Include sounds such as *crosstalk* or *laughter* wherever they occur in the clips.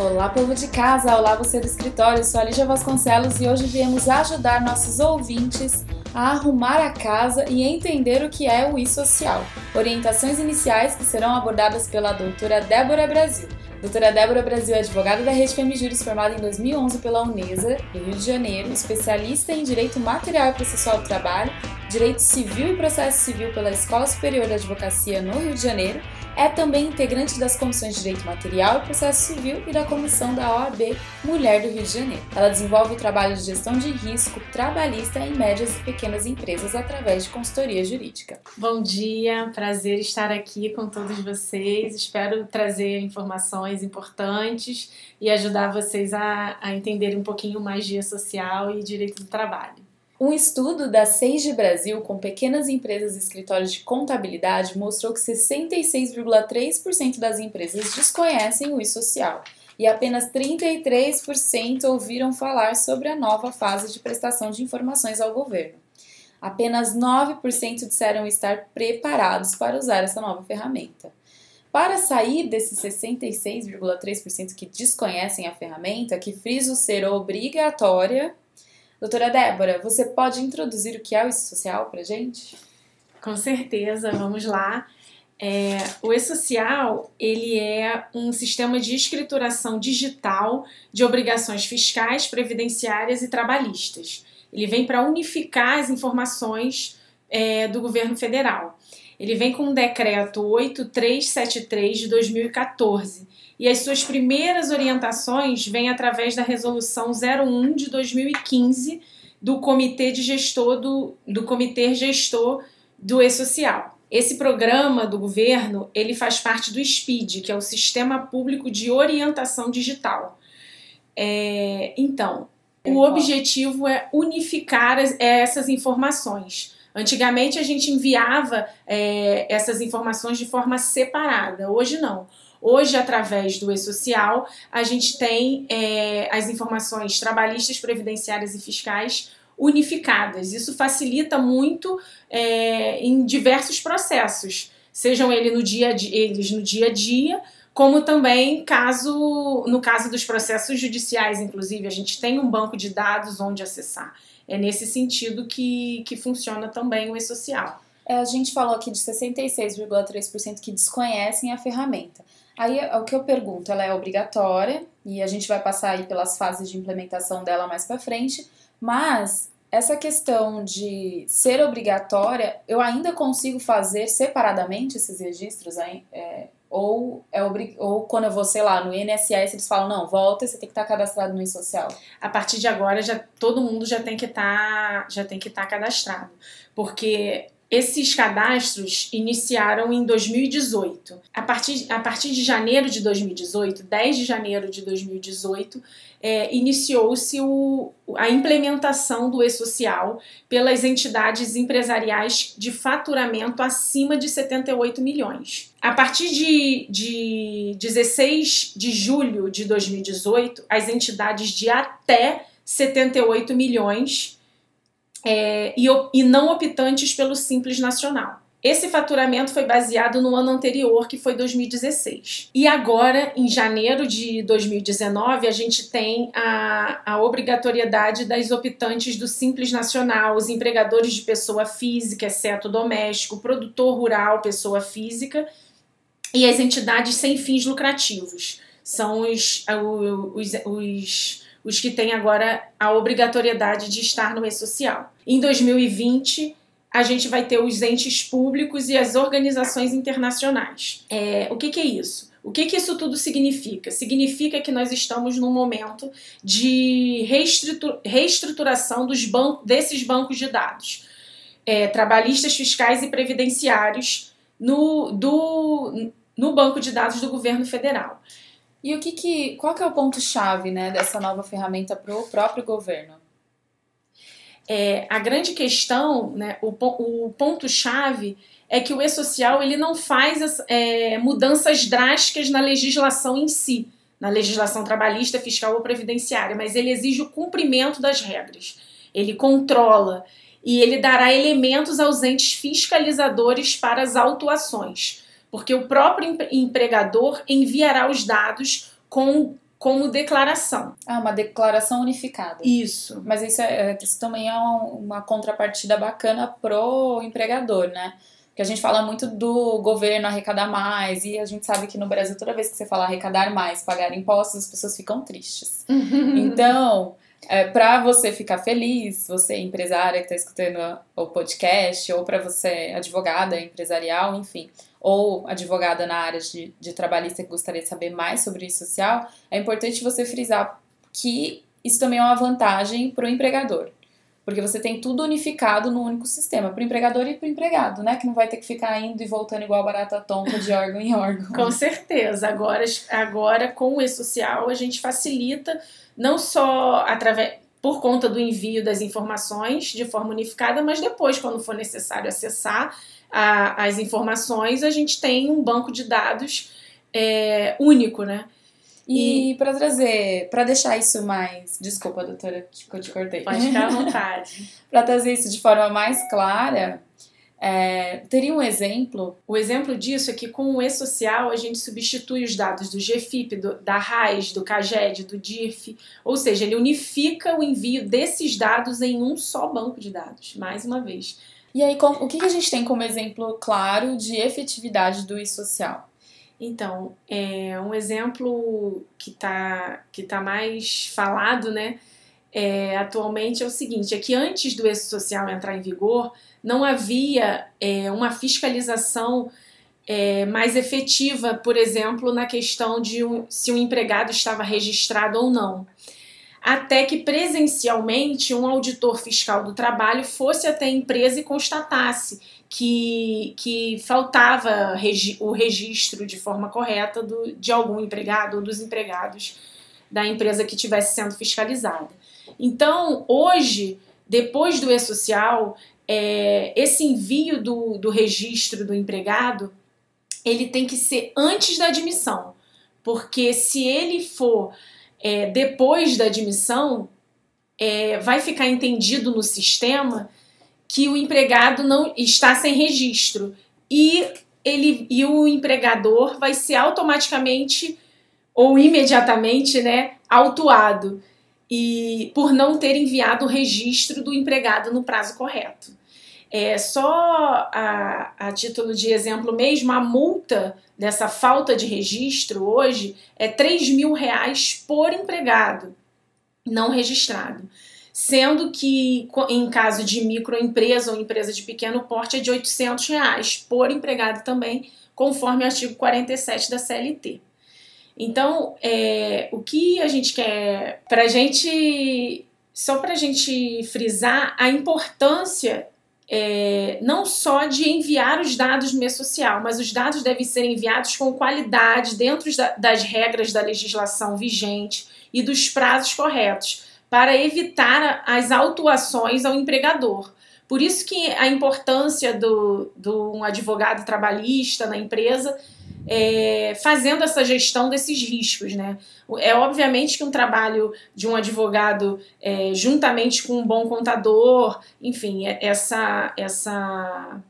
Olá, povo de casa! Olá, você do escritório! Sou a Lígia Vasconcelos e hoje viemos ajudar nossos ouvintes a arrumar a casa e entender o que é o e-social. Orientações iniciais que serão abordadas pela doutora Débora Brasil. Doutora Débora Brasil é advogada da Rede Femijuris, formada em 2011 pela Unesa, do Rio de Janeiro, especialista em Direito Material e Processual do Trabalho, Direito Civil e Processo Civil pela Escola Superior de Advocacia no Rio de Janeiro é também integrante das comissões de Direito Material e Processo Civil e da comissão da OAB Mulher do Rio de Janeiro. Ela desenvolve o trabalho de gestão de risco trabalhista em médias e pequenas empresas através de consultoria jurídica. Bom dia, prazer estar aqui com todos vocês. Espero trazer informações importantes e ajudar vocês a, a entenderem um pouquinho mais de social e direito do trabalho. Um estudo da Sage Brasil com pequenas empresas e escritórios de contabilidade mostrou que 66,3% das empresas desconhecem o e-social e apenas 33% ouviram falar sobre a nova fase de prestação de informações ao governo. Apenas 9% disseram estar preparados para usar essa nova ferramenta. Para sair desses 66,3% que desconhecem a ferramenta, que friso ser obrigatória, Doutora Débora, você pode introduzir o que é o E-Social para gente? Com certeza, vamos lá. É, o E-Social ele é um sistema de escrituração digital de obrigações fiscais, previdenciárias e trabalhistas. Ele vem para unificar as informações é, do governo federal. Ele vem com o decreto 8373 de 2014 e as suas primeiras orientações vêm através da resolução 01 de 2015 do Comitê de Gestor do, do Comitê Gestor do E-Social. Esse programa do governo, ele faz parte do SPID, que é o Sistema Público de Orientação Digital. É, então, o objetivo é unificar as, essas informações. Antigamente a gente enviava é, essas informações de forma separada, hoje não. Hoje, através do e-social, a gente tem é, as informações trabalhistas, previdenciárias e fiscais unificadas. Isso facilita muito é, em diversos processos, sejam eles no dia, eles no dia a dia, como também caso no caso dos processos judiciais, inclusive, a gente tem um banco de dados onde acessar. É nesse sentido que, que funciona também o e-social. É, a gente falou aqui de 66,3% que desconhecem a ferramenta. Aí o que eu pergunto, ela é obrigatória e a gente vai passar aí pelas fases de implementação dela mais para frente, mas essa questão de ser obrigatória, eu ainda consigo fazer separadamente esses registros, é, ou, é obrig... ou quando eu vou, sei lá, no INSS, eles falam, não, volta, você tem que estar cadastrado no social. A partir de agora, já todo mundo já tem que estar, já tem que estar cadastrado, porque esses cadastros iniciaram em 2018. A partir, a partir de janeiro de 2018, 10 de janeiro de 2018, é, iniciou-se a implementação do e-social pelas entidades empresariais de faturamento acima de 78 milhões. A partir de, de 16 de julho de 2018, as entidades de até 78 milhões é, e, e não optantes pelo Simples Nacional. Esse faturamento foi baseado no ano anterior, que foi 2016. E agora, em janeiro de 2019, a gente tem a, a obrigatoriedade das optantes do Simples Nacional, os empregadores de pessoa física, exceto doméstico, produtor rural, pessoa física, e as entidades sem fins lucrativos. São os, os, os os que têm agora a obrigatoriedade de estar no e-social. Em 2020, a gente vai ter os entes públicos e as organizações internacionais. É, o que, que é isso? O que, que isso tudo significa? Significa que nós estamos num momento de reestruturação dos desses bancos de dados, é, trabalhistas, fiscais e previdenciários no, do, no banco de dados do governo federal. E o que, que qual que é o ponto chave, né, dessa nova ferramenta para o próprio governo? É, a grande questão, né, o, o ponto chave é que o e-social ele não faz as, é, mudanças drásticas na legislação em si, na legislação trabalhista, fiscal ou previdenciária, mas ele exige o cumprimento das regras. Ele controla e ele dará elementos aos entes fiscalizadores para as autuações porque o próprio empregador enviará os dados com como declaração. Ah, uma declaração unificada. Isso. Mas isso, é, isso também é uma contrapartida bacana pro empregador, né? Porque a gente fala muito do governo arrecadar mais, e a gente sabe que no Brasil, toda vez que você fala arrecadar mais, pagar impostos, as pessoas ficam tristes. *laughs* então, é, para você ficar feliz, você empresária que está escutando o podcast, ou para você advogada empresarial, enfim, ou advogada na área de, de trabalhista que gostaria de saber mais sobre isso social, é importante você frisar que isso também é uma vantagem para o empregador. Porque você tem tudo unificado no único sistema, para o empregador e para o empregado, né? Que não vai ter que ficar indo e voltando igual barata tonta de órgão em órgão. Com certeza. Agora, agora com o e-social, a gente facilita não só através por conta do envio das informações de forma unificada, mas depois, quando for necessário acessar a, as informações, a gente tem um banco de dados é, único, né? E, e para trazer, para deixar isso mais. Desculpa, doutora, que eu te cortei. Pode ficar à *laughs* vontade. para trazer isso de forma mais clara, é, teria um exemplo? O exemplo disso é que com o e-social a gente substitui os dados do GFIP, do, da RAIS, do CAGED, do DIRF, ou seja, ele unifica o envio desses dados em um só banco de dados, mais uma vez. E aí, o que a gente tem como exemplo claro de efetividade do e-social? Então, é um exemplo que está que tá mais falado, né? É, atualmente é o seguinte: é que antes do esse social entrar em vigor, não havia é, uma fiscalização é, mais efetiva, por exemplo, na questão de um, se o um empregado estava registrado ou não. Até que presencialmente um auditor fiscal do trabalho fosse até a empresa e constatasse que, que faltava regi o registro de forma correta do, de algum empregado ou dos empregados da empresa que estivesse sendo fiscalizada. Então, hoje, depois do e-social, é, esse envio do, do registro do empregado ele tem que ser antes da admissão, porque se ele for é, depois da admissão, é, vai ficar entendido no sistema que o empregado não está sem registro e ele e o empregador vai ser automaticamente ou imediatamente, né, autuado e por não ter enviado o registro do empregado no prazo correto. É só a, a título de exemplo mesmo, a multa dessa falta de registro hoje é 3 mil reais por empregado não registrado sendo que em caso de microempresa ou empresa de pequeno porte é de 800 reais por empregado também, conforme o artigo 47 da CLT. Então, é, o que a gente quer, para gente, só para a gente frisar a importância é, não só de enviar os dados no meio social, mas os dados devem ser enviados com qualidade, dentro das regras da legislação vigente e dos prazos corretos para evitar as autuações ao empregador. Por isso que a importância do, do um advogado trabalhista na empresa é, fazendo essa gestão desses riscos, né? É obviamente que um trabalho de um advogado é, juntamente com um bom contador, enfim, é, essa essa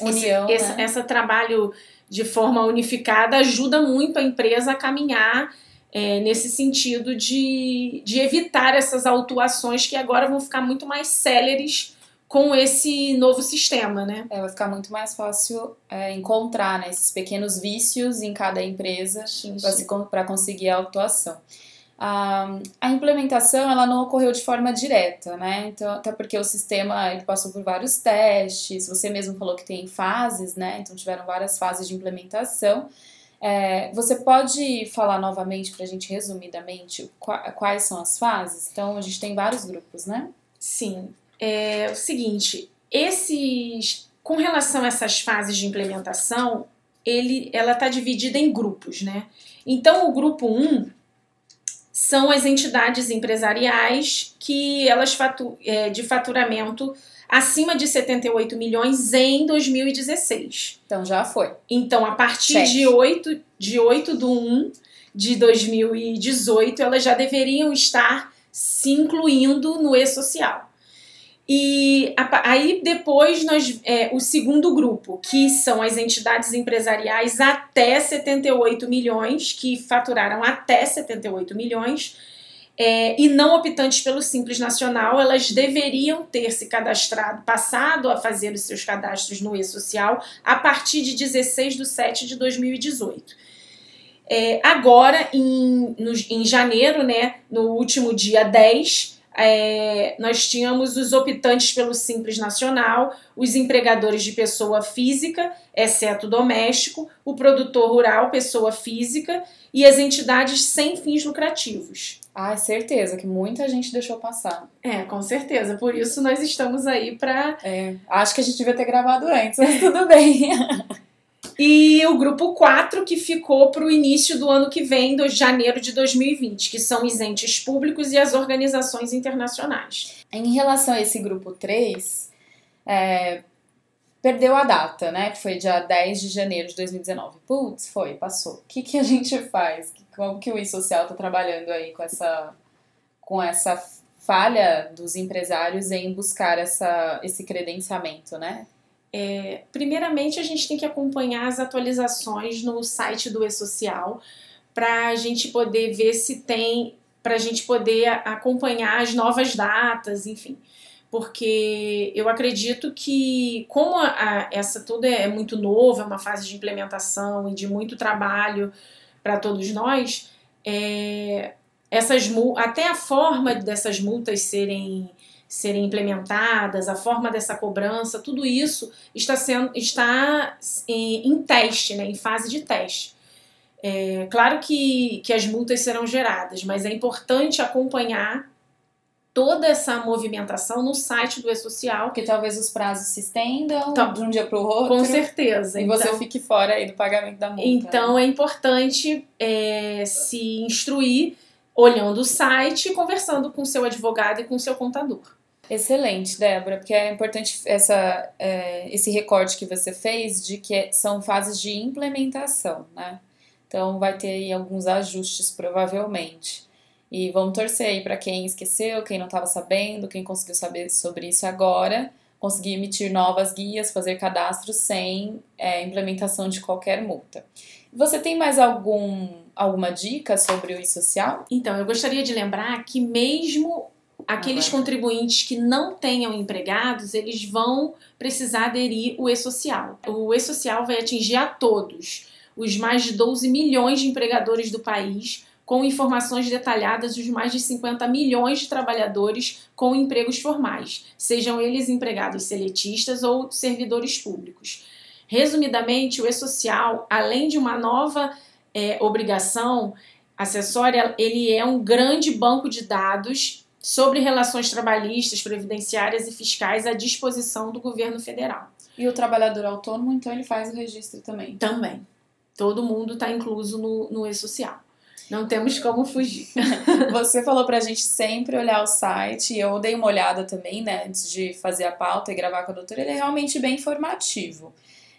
união, esse, né? essa trabalho de forma unificada ajuda muito a empresa a caminhar é, nesse sentido de, de evitar essas autuações que agora vão ficar muito mais céleres com esse novo sistema, né? É, vai ficar muito mais fácil é, encontrar né, esses pequenos vícios em cada empresa para conseguir a autuação. a implementação ela não ocorreu de forma direta, né? Então, até porque o sistema ele passou por vários testes. Você mesmo falou que tem fases, né? Então tiveram várias fases de implementação. É, você pode falar novamente para a gente, resumidamente, quais são as fases? Então, a gente tem vários grupos, né? Sim. É o seguinte, esses, com relação a essas fases de implementação, ele, ela está dividida em grupos, né? Então, o grupo 1 um são as entidades empresariais que elas fatu, é, de faturamento acima de 78 milhões em 2016. Então já foi. Então, a partir de 8, de 8 do 1 de 2018, elas já deveriam estar se incluindo no e-social. E aí depois nós é, o segundo grupo, que são as entidades empresariais até 78 milhões, que faturaram até 78 milhões, é, e não optantes pelo Simples Nacional, elas deveriam ter se cadastrado, passado a fazer os seus cadastros no E-Social a partir de 16 de 7 de 2018. É, agora, em, no, em janeiro, né, no último dia 10, é, nós tínhamos os optantes pelo Simples Nacional, os empregadores de pessoa física, exceto doméstico, o produtor rural, pessoa física, e as entidades sem fins lucrativos. Ah, certeza que muita gente deixou passar. É, com certeza. Por isso nós estamos aí para. É, acho que a gente devia ter gravado antes, mas tudo bem. *laughs* e o grupo 4 que ficou para o início do ano que vem, de janeiro de 2020, que são os entes públicos e as organizações internacionais. Em relação a esse grupo 3, é, perdeu a data, né? Que foi dia 10 de janeiro de 2019. Putz, foi, passou. O que, que a *laughs* gente faz? Como que o e-social está trabalhando aí com essa, com essa falha dos empresários em buscar essa, esse credenciamento, né? É, primeiramente, a gente tem que acompanhar as atualizações no site do E-Social para a gente poder ver se tem, para a gente poder acompanhar as novas datas, enfim. Porque eu acredito que, como a, a, essa tudo é muito novo, é uma fase de implementação e de muito trabalho para todos nós, é, essas até a forma dessas multas serem serem implementadas, a forma dessa cobrança, tudo isso está sendo está em, em teste, né, em fase de teste. É, claro que, que as multas serão geradas, mas é importante acompanhar toda essa movimentação no site do E-Social. Que talvez os prazos se estendam então, de um dia para o outro. Com certeza. E então, você fique fora aí do pagamento da multa. Então né? é importante é, se instruir olhando o site e conversando com seu advogado e com seu contador. Excelente, Débora, porque é importante essa, é, esse recorte que você fez de que são fases de implementação, né? Então vai ter aí alguns ajustes provavelmente. E vamos torcer aí para quem esqueceu, quem não estava sabendo, quem conseguiu saber sobre isso agora, conseguir emitir novas guias, fazer cadastros sem é, implementação de qualquer multa. Você tem mais algum, alguma dica sobre o e-social? Então, eu gostaria de lembrar que mesmo aqueles contribuintes que não tenham empregados, eles vão precisar aderir o e-social. O e-social vai atingir a todos, os mais de 12 milhões de empregadores do país, com informações detalhadas dos mais de 50 milhões de trabalhadores com empregos formais, sejam eles empregados seletistas ou servidores públicos. Resumidamente, o e-social, além de uma nova é, obrigação acessória, ele é um grande banco de dados sobre relações trabalhistas, previdenciárias e fiscais à disposição do governo federal. E o trabalhador autônomo, então, ele faz o registro também? Também. Todo mundo está incluso no, no e-social. Não temos como fugir. *laughs* Você falou pra gente sempre olhar o site, eu dei uma olhada também, né, antes de fazer a pauta e gravar com a doutora, ele é realmente bem informativo.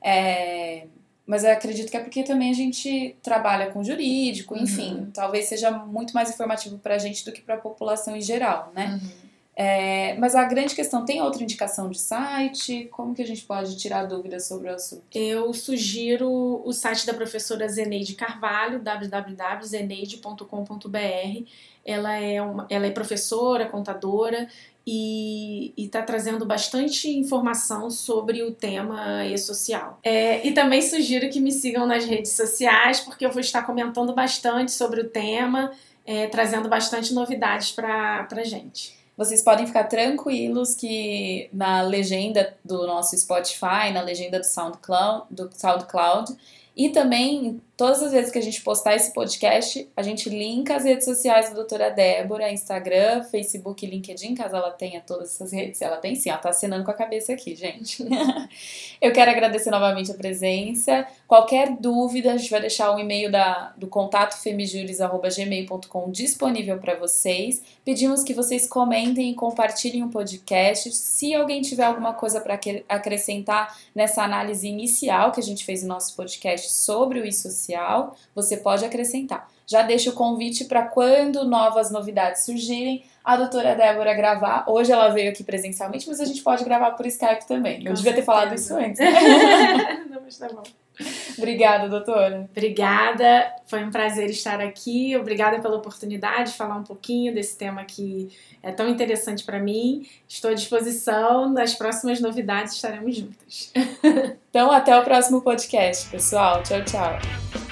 É, mas eu acredito que é porque também a gente trabalha com jurídico, enfim, uhum. talvez seja muito mais informativo para a gente do que para a população em geral, né? Uhum. É, mas a grande questão, tem outra indicação de site? Como que a gente pode tirar dúvidas sobre o assunto? Eu sugiro o site da professora Zeneide Carvalho, www.zeneide.com.br. Ela é, uma, ela é professora, contadora e está trazendo bastante informação sobre o tema e-social. É, e também sugiro que me sigam nas redes sociais, porque eu vou estar comentando bastante sobre o tema, é, trazendo bastante novidades para a gente. Vocês podem ficar tranquilos que na legenda do nosso Spotify, na legenda do SoundCloud, do SoundCloud e também, todas as vezes que a gente postar esse podcast, a gente linka as redes sociais da doutora Débora, Instagram, Facebook, LinkedIn, caso ela tenha todas essas redes. Ela tem sim, ela tá assinando com a cabeça aqui, gente. *laughs* Eu quero agradecer novamente a presença. Qualquer dúvida, a gente vai deixar o e-mail da, do contato femijures.gmail.com disponível para vocês. Pedimos que vocês comentem e compartilhem o podcast. Se alguém tiver alguma coisa para acrescentar nessa análise inicial que a gente fez no nosso podcast, podcast sobre o e-social, você pode acrescentar. Já deixo o convite para quando novas novidades surgirem, a doutora Débora gravar. Hoje ela veio aqui presencialmente, mas a gente pode gravar por Skype também. Eu devia ter falado isso antes. *laughs* Né? Não, mas tá bom. *laughs* Obrigada, doutora. Obrigada, foi um prazer estar aqui. Obrigada pela oportunidade de falar um pouquinho desse tema que é tão interessante para mim. Estou à disposição. Nas próximas novidades estaremos juntas. *laughs* Então, até o próximo podcast, pessoal. Tchau, tchau.